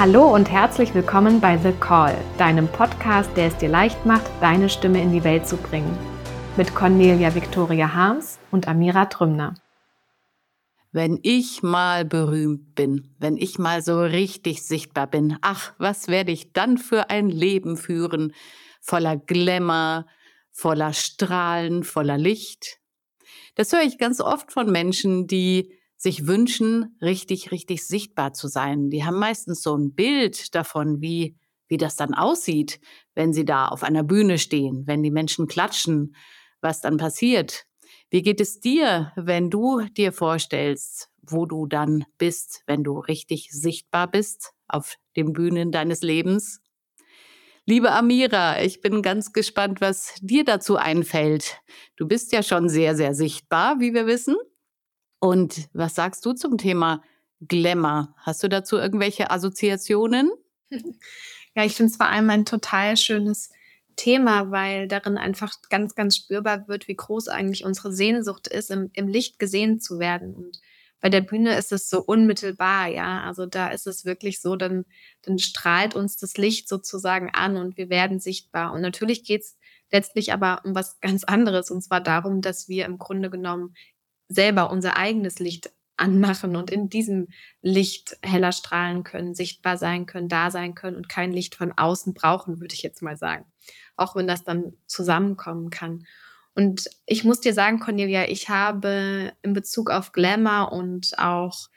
Hallo und herzlich willkommen bei The Call, deinem Podcast, der es dir leicht macht, deine Stimme in die Welt zu bringen. Mit Cornelia Victoria Harms und Amira Trümner. Wenn ich mal berühmt bin, wenn ich mal so richtig sichtbar bin, ach, was werde ich dann für ein Leben führen? Voller Glamour, voller Strahlen, voller Licht. Das höre ich ganz oft von Menschen, die sich wünschen, richtig, richtig sichtbar zu sein. Die haben meistens so ein Bild davon, wie, wie das dann aussieht, wenn sie da auf einer Bühne stehen, wenn die Menschen klatschen, was dann passiert. Wie geht es dir, wenn du dir vorstellst, wo du dann bist, wenn du richtig sichtbar bist auf den Bühnen deines Lebens? Liebe Amira, ich bin ganz gespannt, was dir dazu einfällt. Du bist ja schon sehr, sehr sichtbar, wie wir wissen. Und was sagst du zum Thema Glamour? Hast du dazu irgendwelche Assoziationen? Ja, ich finde es vor allem ein total schönes Thema, weil darin einfach ganz, ganz spürbar wird, wie groß eigentlich unsere Sehnsucht ist, im, im Licht gesehen zu werden. Und bei der Bühne ist es so unmittelbar, ja. Also da ist es wirklich so, dann, dann strahlt uns das Licht sozusagen an und wir werden sichtbar. Und natürlich geht es letztlich aber um was ganz anderes, und zwar darum, dass wir im Grunde genommen selber unser eigenes Licht anmachen und in diesem Licht heller strahlen können, sichtbar sein können, da sein können und kein Licht von außen brauchen, würde ich jetzt mal sagen. Auch wenn das dann zusammenkommen kann. Und ich muss dir sagen, Cornelia, ich habe in Bezug auf Glamour und auch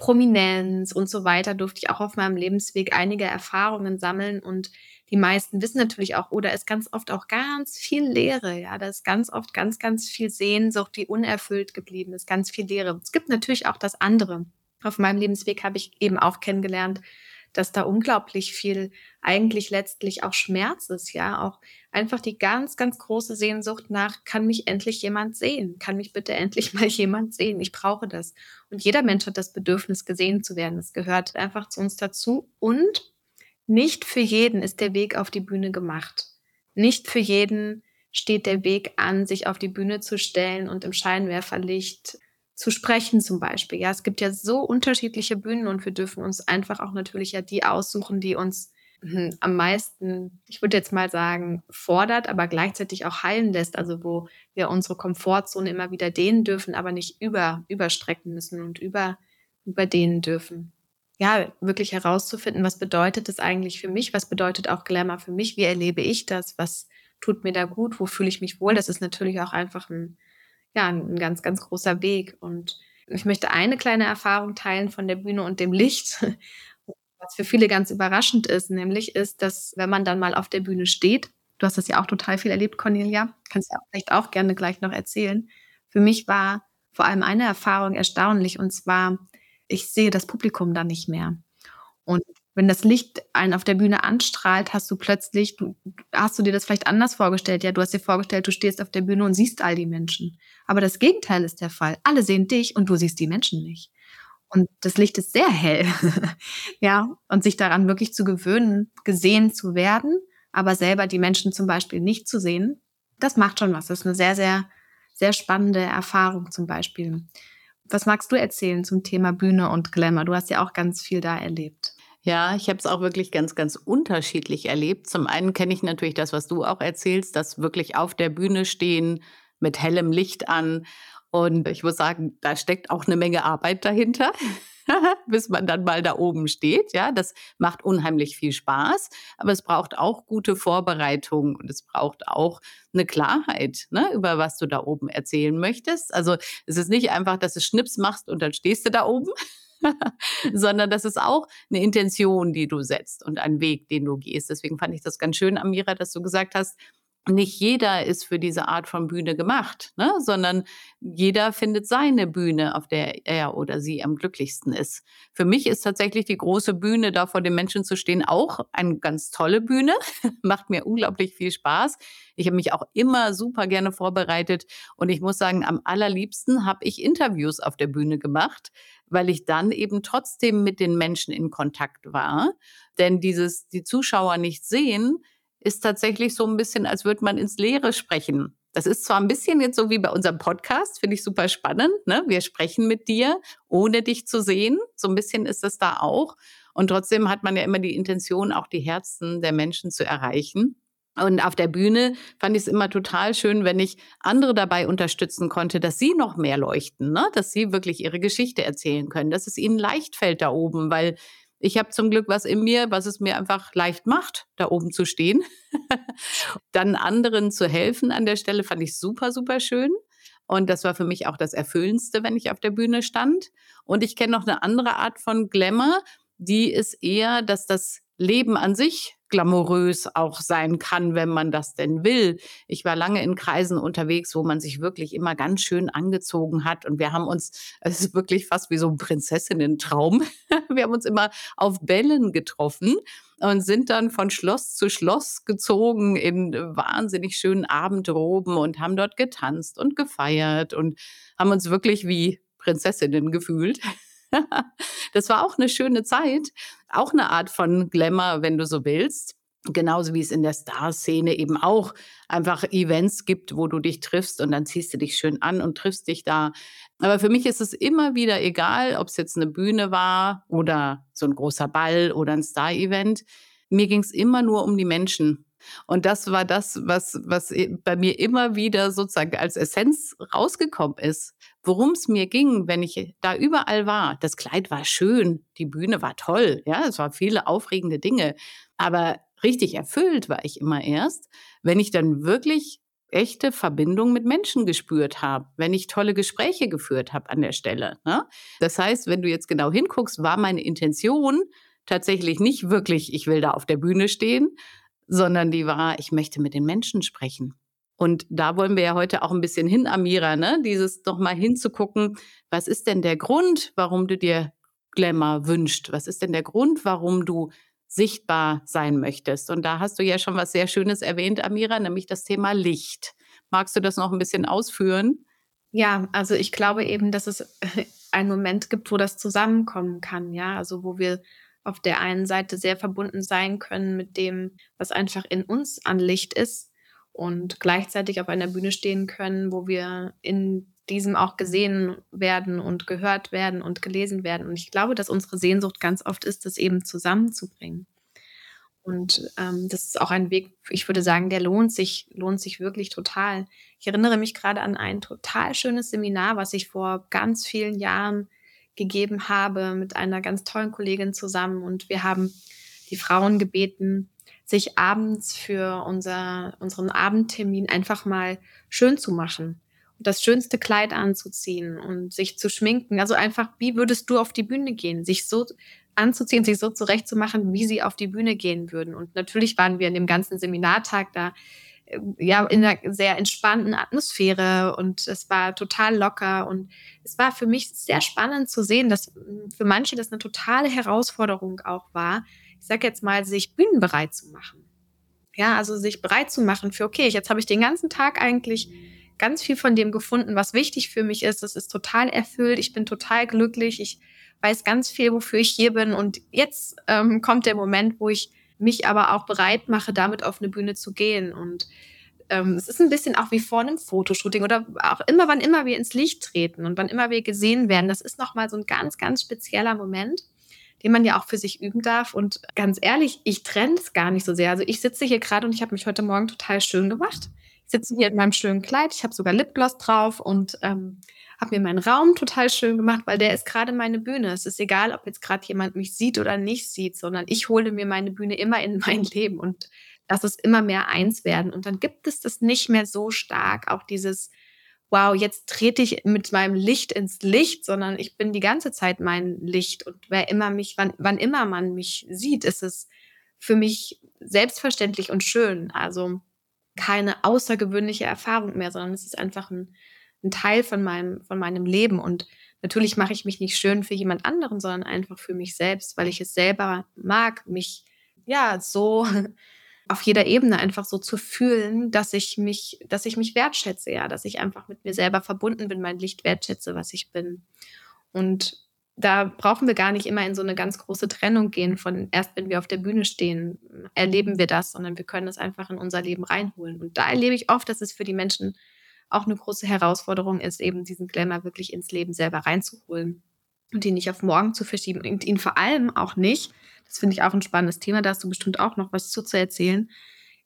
Prominenz und so weiter, durfte ich auch auf meinem Lebensweg einige Erfahrungen sammeln und die meisten wissen natürlich auch, oder oh, ist ganz oft auch ganz viel Leere. Ja, da ist ganz oft ganz, ganz viel Sehnsucht, die unerfüllt geblieben ist, ganz viel Leere. Es gibt natürlich auch das andere. Auf meinem Lebensweg habe ich eben auch kennengelernt, dass da unglaublich viel eigentlich letztlich auch Schmerz ist, ja, auch einfach die ganz, ganz große Sehnsucht nach, kann mich endlich jemand sehen? Kann mich bitte endlich mal jemand sehen? Ich brauche das. Und jeder Mensch hat das Bedürfnis, gesehen zu werden. Das gehört einfach zu uns dazu. Und nicht für jeden ist der Weg auf die Bühne gemacht. Nicht für jeden steht der Weg an, sich auf die Bühne zu stellen und im Scheinwerferlicht zu sprechen zum Beispiel. Ja, es gibt ja so unterschiedliche Bühnen und wir dürfen uns einfach auch natürlich ja die aussuchen, die uns hm, am meisten, ich würde jetzt mal sagen, fordert, aber gleichzeitig auch heilen lässt. Also wo wir unsere Komfortzone immer wieder dehnen dürfen, aber nicht über, überstrecken müssen und über, überdehnen dürfen ja, wirklich herauszufinden, was bedeutet das eigentlich für mich? Was bedeutet auch Glamour für mich? Wie erlebe ich das? Was tut mir da gut? Wo fühle ich mich wohl? Das ist natürlich auch einfach ein, ja, ein ganz, ganz großer Weg. Und ich möchte eine kleine Erfahrung teilen von der Bühne und dem Licht, was für viele ganz überraschend ist, nämlich ist, dass wenn man dann mal auf der Bühne steht, du hast das ja auch total viel erlebt, Cornelia, kannst ja vielleicht auch gerne gleich noch erzählen. Für mich war vor allem eine Erfahrung erstaunlich und zwar ich sehe das Publikum dann nicht mehr. Und wenn das Licht einen auf der Bühne anstrahlt, hast du plötzlich, du, hast du dir das vielleicht anders vorgestellt? Ja, du hast dir vorgestellt, du stehst auf der Bühne und siehst all die Menschen. Aber das Gegenteil ist der Fall. Alle sehen dich und du siehst die Menschen nicht. Und das Licht ist sehr hell. ja, und sich daran wirklich zu gewöhnen, gesehen zu werden, aber selber die Menschen zum Beispiel nicht zu sehen, das macht schon was. Das ist eine sehr, sehr, sehr spannende Erfahrung zum Beispiel. Was magst du erzählen zum Thema Bühne und Glamour? Du hast ja auch ganz viel da erlebt. Ja, ich habe es auch wirklich ganz, ganz unterschiedlich erlebt. Zum einen kenne ich natürlich das, was du auch erzählst, das wirklich auf der Bühne stehen mit hellem Licht an. Und ich muss sagen, da steckt auch eine Menge Arbeit dahinter. bis man dann mal da oben steht. Ja, das macht unheimlich viel Spaß, aber es braucht auch gute Vorbereitung und es braucht auch eine Klarheit, ne, über was du da oben erzählen möchtest. Also es ist nicht einfach, dass du Schnips machst und dann stehst du da oben, sondern das ist auch eine Intention, die du setzt und ein Weg, den du gehst. Deswegen fand ich das ganz schön, Amira, dass du gesagt hast, nicht jeder ist für diese Art von Bühne gemacht, ne? sondern jeder findet seine Bühne, auf der er oder sie am glücklichsten ist. Für mich ist tatsächlich die große Bühne, da vor den Menschen zu stehen, auch eine ganz tolle Bühne. Macht mir unglaublich viel Spaß. Ich habe mich auch immer super gerne vorbereitet und ich muss sagen, am allerliebsten habe ich Interviews auf der Bühne gemacht, weil ich dann eben trotzdem mit den Menschen in Kontakt war. Denn dieses, die Zuschauer nicht sehen, ist tatsächlich so ein bisschen, als würde man ins Leere sprechen. Das ist zwar ein bisschen jetzt so wie bei unserem Podcast, finde ich super spannend. Ne? Wir sprechen mit dir, ohne dich zu sehen. So ein bisschen ist das da auch. Und trotzdem hat man ja immer die Intention, auch die Herzen der Menschen zu erreichen. Und auf der Bühne fand ich es immer total schön, wenn ich andere dabei unterstützen konnte, dass sie noch mehr leuchten, ne? dass sie wirklich ihre Geschichte erzählen können, dass es ihnen leicht fällt da oben, weil ich habe zum Glück was in mir, was es mir einfach leicht macht, da oben zu stehen. Dann anderen zu helfen an der Stelle fand ich super, super schön. Und das war für mich auch das Erfüllendste, wenn ich auf der Bühne stand. Und ich kenne noch eine andere Art von Glamour, die ist eher, dass das Leben an sich glamourös auch sein kann, wenn man das denn will. Ich war lange in Kreisen unterwegs, wo man sich wirklich immer ganz schön angezogen hat und wir haben uns, es ist wirklich fast wie so ein Prinzessinnen-Traum. Wir haben uns immer auf Bällen getroffen und sind dann von Schloss zu Schloss gezogen in wahnsinnig schönen Abendroben und haben dort getanzt und gefeiert und haben uns wirklich wie Prinzessinnen gefühlt. das war auch eine schöne Zeit, auch eine Art von Glamour, wenn du so willst. Genauso wie es in der Star-Szene eben auch einfach Events gibt, wo du dich triffst und dann ziehst du dich schön an und triffst dich da. Aber für mich ist es immer wieder egal, ob es jetzt eine Bühne war oder so ein großer Ball oder ein Star-Event. Mir ging es immer nur um die Menschen. Und das war das, was, was bei mir immer wieder sozusagen als Essenz rausgekommen ist worum es mir ging, wenn ich da überall war. Das Kleid war schön, die Bühne war toll, ja, es waren viele aufregende Dinge. Aber richtig erfüllt war ich immer erst, wenn ich dann wirklich echte Verbindung mit Menschen gespürt habe, wenn ich tolle Gespräche geführt habe an der Stelle. Ne? Das heißt, wenn du jetzt genau hinguckst, war meine Intention tatsächlich nicht wirklich, ich will da auf der Bühne stehen, sondern die war, ich möchte mit den Menschen sprechen. Und da wollen wir ja heute auch ein bisschen hin, Amira, ne? Dieses nochmal hinzugucken, was ist denn der Grund, warum du dir Glamour wünscht? Was ist denn der Grund, warum du sichtbar sein möchtest? Und da hast du ja schon was sehr Schönes erwähnt, Amira, nämlich das Thema Licht. Magst du das noch ein bisschen ausführen? Ja, also ich glaube eben, dass es einen Moment gibt, wo das zusammenkommen kann, ja, also wo wir auf der einen Seite sehr verbunden sein können mit dem, was einfach in uns an Licht ist, und gleichzeitig auf einer Bühne stehen können, wo wir in diesem auch gesehen werden und gehört werden und gelesen werden. Und ich glaube, dass unsere Sehnsucht ganz oft ist, das eben zusammenzubringen. Und ähm, das ist auch ein Weg, ich würde sagen, der lohnt sich, lohnt sich wirklich total. Ich erinnere mich gerade an ein total schönes Seminar, was ich vor ganz vielen Jahren gegeben habe mit einer ganz tollen Kollegin zusammen. Und wir haben die Frauen gebeten, sich abends für unser, unseren Abendtermin einfach mal schön zu machen und das schönste Kleid anzuziehen und sich zu schminken. Also einfach, wie würdest du auf die Bühne gehen? Sich so anzuziehen, sich so zurechtzumachen, wie sie auf die Bühne gehen würden. Und natürlich waren wir in dem ganzen Seminartag da ja in einer sehr entspannten Atmosphäre und es war total locker und es war für mich sehr spannend zu sehen, dass für manche das eine totale Herausforderung auch war, ich sag jetzt mal, sich bühnenbereit zu machen. Ja, also sich bereit zu machen für, okay, jetzt habe ich den ganzen Tag eigentlich ganz viel von dem gefunden, was wichtig für mich ist. Es ist total erfüllt, ich bin total glücklich, ich weiß ganz viel, wofür ich hier bin. Und jetzt ähm, kommt der Moment, wo ich mich aber auch bereit mache, damit auf eine Bühne zu gehen. Und ähm, es ist ein bisschen auch wie vor einem Fotoshooting oder auch immer, wann immer wir ins Licht treten und wann immer wir gesehen werden. Das ist nochmal so ein ganz, ganz spezieller Moment den man ja auch für sich üben darf. Und ganz ehrlich, ich trenne es gar nicht so sehr. Also ich sitze hier gerade und ich habe mich heute Morgen total schön gemacht. Ich sitze hier in meinem schönen Kleid, ich habe sogar Lipgloss drauf und ähm, habe mir meinen Raum total schön gemacht, weil der ist gerade meine Bühne. Es ist egal, ob jetzt gerade jemand mich sieht oder nicht sieht, sondern ich hole mir meine Bühne immer in mein Leben und lass es immer mehr eins werden. Und dann gibt es das nicht mehr so stark, auch dieses wow, jetzt trete ich mit meinem Licht ins Licht, sondern ich bin die ganze Zeit mein Licht. Und wer immer mich, wann, wann immer man mich sieht, ist es für mich selbstverständlich und schön. Also keine außergewöhnliche Erfahrung mehr, sondern es ist einfach ein, ein Teil von meinem, von meinem Leben. Und natürlich mache ich mich nicht schön für jemand anderen, sondern einfach für mich selbst, weil ich es selber mag, mich ja so auf jeder Ebene einfach so zu fühlen, dass ich mich, dass ich mich wertschätze, ja, dass ich einfach mit mir selber verbunden bin, mein Licht wertschätze, was ich bin. Und da brauchen wir gar nicht immer in so eine ganz große Trennung gehen von erst wenn wir auf der Bühne stehen, erleben wir das, sondern wir können es einfach in unser Leben reinholen. Und da erlebe ich oft, dass es für die Menschen auch eine große Herausforderung ist, eben diesen Glamour wirklich ins Leben selber reinzuholen. und ihn nicht auf morgen zu verschieben und ihn vor allem auch nicht, das finde ich auch ein spannendes Thema, da hast du bestimmt auch noch was zu, zu erzählen,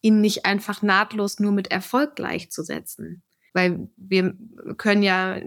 ihn nicht einfach nahtlos nur mit Erfolg gleichzusetzen. Weil wir können ja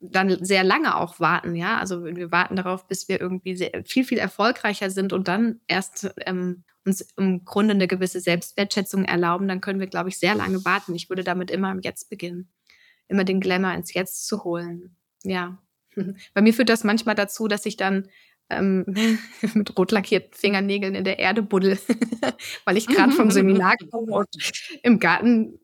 dann sehr lange auch warten, ja. Also wir warten darauf, bis wir irgendwie sehr, viel, viel erfolgreicher sind und dann erst ähm, uns im Grunde eine gewisse Selbstwertschätzung erlauben, dann können wir, glaube ich, sehr lange warten. Ich würde damit immer im Jetzt beginnen. Immer den Glamour ins Jetzt zu holen. Ja. Bei mir führt das manchmal dazu, dass ich dann ähm, mit rot lackierten Fingernägeln in der Erde buddel, weil ich gerade vom Seminar komme und im Garten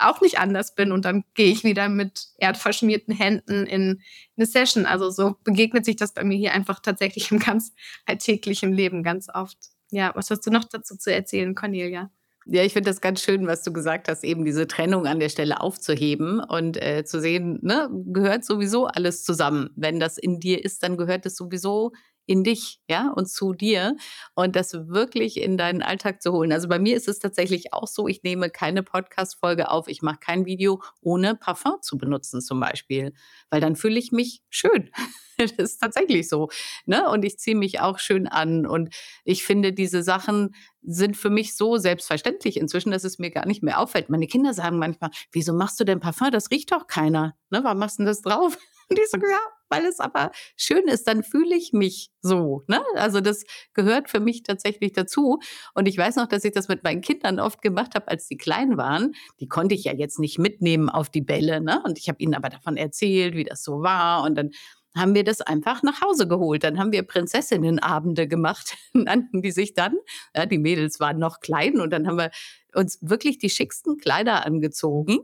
auch nicht anders bin. Und dann gehe ich wieder mit erdverschmierten Händen in eine Session. Also so begegnet sich das bei mir hier einfach tatsächlich im ganz alltäglichen Leben ganz oft. Ja, was hast du noch dazu zu erzählen, Cornelia? Ja, ich finde das ganz schön, was du gesagt hast, eben diese Trennung an der Stelle aufzuheben und äh, zu sehen, ne, gehört sowieso alles zusammen. Wenn das in dir ist, dann gehört es sowieso in dich, ja, und zu dir und das wirklich in deinen Alltag zu holen. Also bei mir ist es tatsächlich auch so, ich nehme keine Podcast-Folge auf, ich mache kein Video ohne Parfum zu benutzen zum Beispiel, weil dann fühle ich mich schön. das ist tatsächlich so. Ne? Und ich ziehe mich auch schön an. Und ich finde, diese Sachen sind für mich so selbstverständlich inzwischen, dass es mir gar nicht mehr auffällt. Meine Kinder sagen manchmal, wieso machst du denn Parfum? Das riecht doch keiner. Ne? Warum machst du denn das drauf? Und ich sage, ja, weil es aber schön ist, dann fühle ich mich so. Ne? Also das gehört für mich tatsächlich dazu. Und ich weiß noch, dass ich das mit meinen Kindern oft gemacht habe, als die klein waren. Die konnte ich ja jetzt nicht mitnehmen auf die Bälle. Ne? Und ich habe ihnen aber davon erzählt, wie das so war. Und dann haben wir das einfach nach Hause geholt. Dann haben wir Prinzessinnenabende gemacht, nannten die sich dann. Ja, die Mädels waren noch klein und dann haben wir uns wirklich die schicksten Kleider angezogen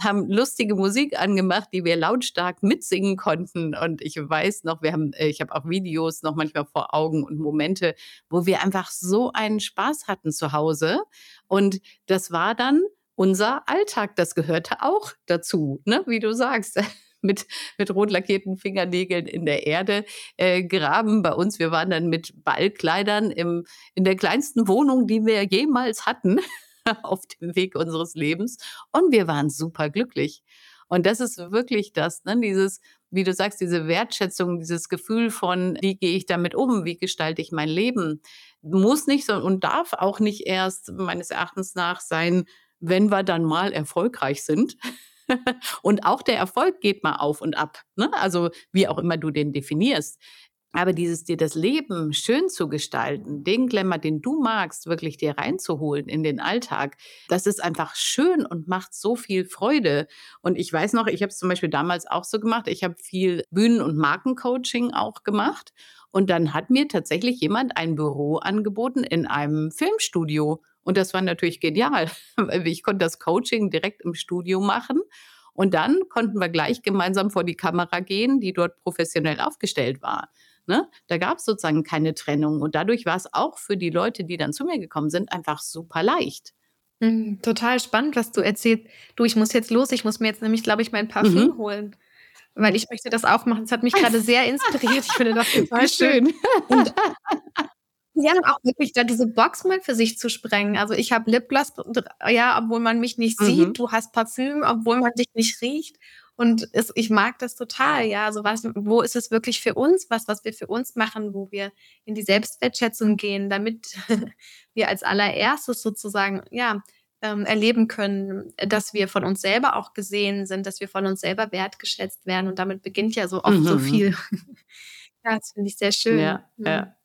haben lustige Musik angemacht, die wir lautstark mitsingen konnten. Und ich weiß noch, wir haben, äh, ich habe auch Videos noch manchmal vor Augen und Momente, wo wir einfach so einen Spaß hatten zu Hause. Und das war dann unser Alltag. Das gehörte auch dazu, ne? wie du sagst. mit, mit rot lackierten Fingernägeln in der Erde äh, graben. Bei uns, wir waren dann mit Ballkleidern im, in der kleinsten Wohnung, die wir jemals hatten. auf dem Weg unseres Lebens und wir waren super glücklich. Und das ist wirklich das, ne? dieses, wie du sagst, diese Wertschätzung, dieses Gefühl von, wie gehe ich damit um, wie gestalte ich mein Leben, muss nicht so und darf auch nicht erst meines Erachtens nach sein, wenn wir dann mal erfolgreich sind. und auch der Erfolg geht mal auf und ab. Ne? Also wie auch immer du den definierst. Aber dieses dir das Leben schön zu gestalten, den Glamour, den du magst, wirklich dir reinzuholen in den Alltag, das ist einfach schön und macht so viel Freude. Und ich weiß noch, ich habe es zum Beispiel damals auch so gemacht. Ich habe viel Bühnen- und Markencoaching auch gemacht. Und dann hat mir tatsächlich jemand ein Büro angeboten in einem Filmstudio. Und das war natürlich genial, weil ich konnte das Coaching direkt im Studio machen. Und dann konnten wir gleich gemeinsam vor die Kamera gehen, die dort professionell aufgestellt war. Ne? Da gab es sozusagen keine Trennung. Und dadurch war es auch für die Leute, die dann zu mir gekommen sind, einfach super leicht. Mhm, total spannend, was du erzählst. Du, ich muss jetzt los. Ich muss mir jetzt nämlich, glaube ich, mein Parfüm mhm. holen. Weil ich möchte das aufmachen. Das hat mich gerade sehr inspiriert. Ich finde das total schön. Und ja, auch wirklich da diese Box mal für sich zu sprengen. Also ich habe Lipgloss, ja, obwohl man mich nicht mhm. sieht. Du hast Parfüm, obwohl man dich nicht riecht. Und es, ich mag das total, ja. Also was, wo ist es wirklich für uns, was, was wir für uns machen, wo wir in die Selbstwertschätzung gehen, damit wir als allererstes sozusagen, ja, ähm, erleben können, dass wir von uns selber auch gesehen sind, dass wir von uns selber wertgeschätzt werden. Und damit beginnt ja so oft mhm. so viel. ja, das finde ich sehr schön. Ja, ja. ja.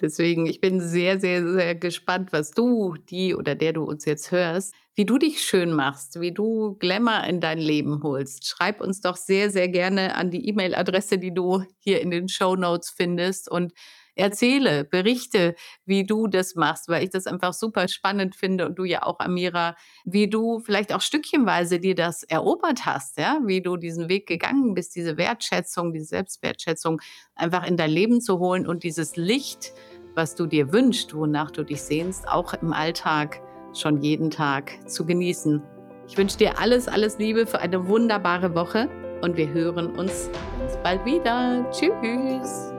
Deswegen, ich bin sehr, sehr, sehr gespannt, was du, die oder der du uns jetzt hörst, wie du dich schön machst, wie du Glamour in dein Leben holst. Schreib uns doch sehr, sehr gerne an die E-Mail-Adresse, die du hier in den Show Notes findest und erzähle, berichte, wie du das machst, weil ich das einfach super spannend finde und du ja auch, Amira, wie du vielleicht auch stückchenweise dir das erobert hast, ja, wie du diesen Weg gegangen bist, diese Wertschätzung, diese Selbstwertschätzung einfach in dein Leben zu holen und dieses Licht, was du dir wünschst, wonach du dich sehnst, auch im Alltag schon jeden Tag zu genießen. Ich wünsche dir alles, alles Liebe für eine wunderbare Woche und wir hören uns ganz bald wieder. Tschüss.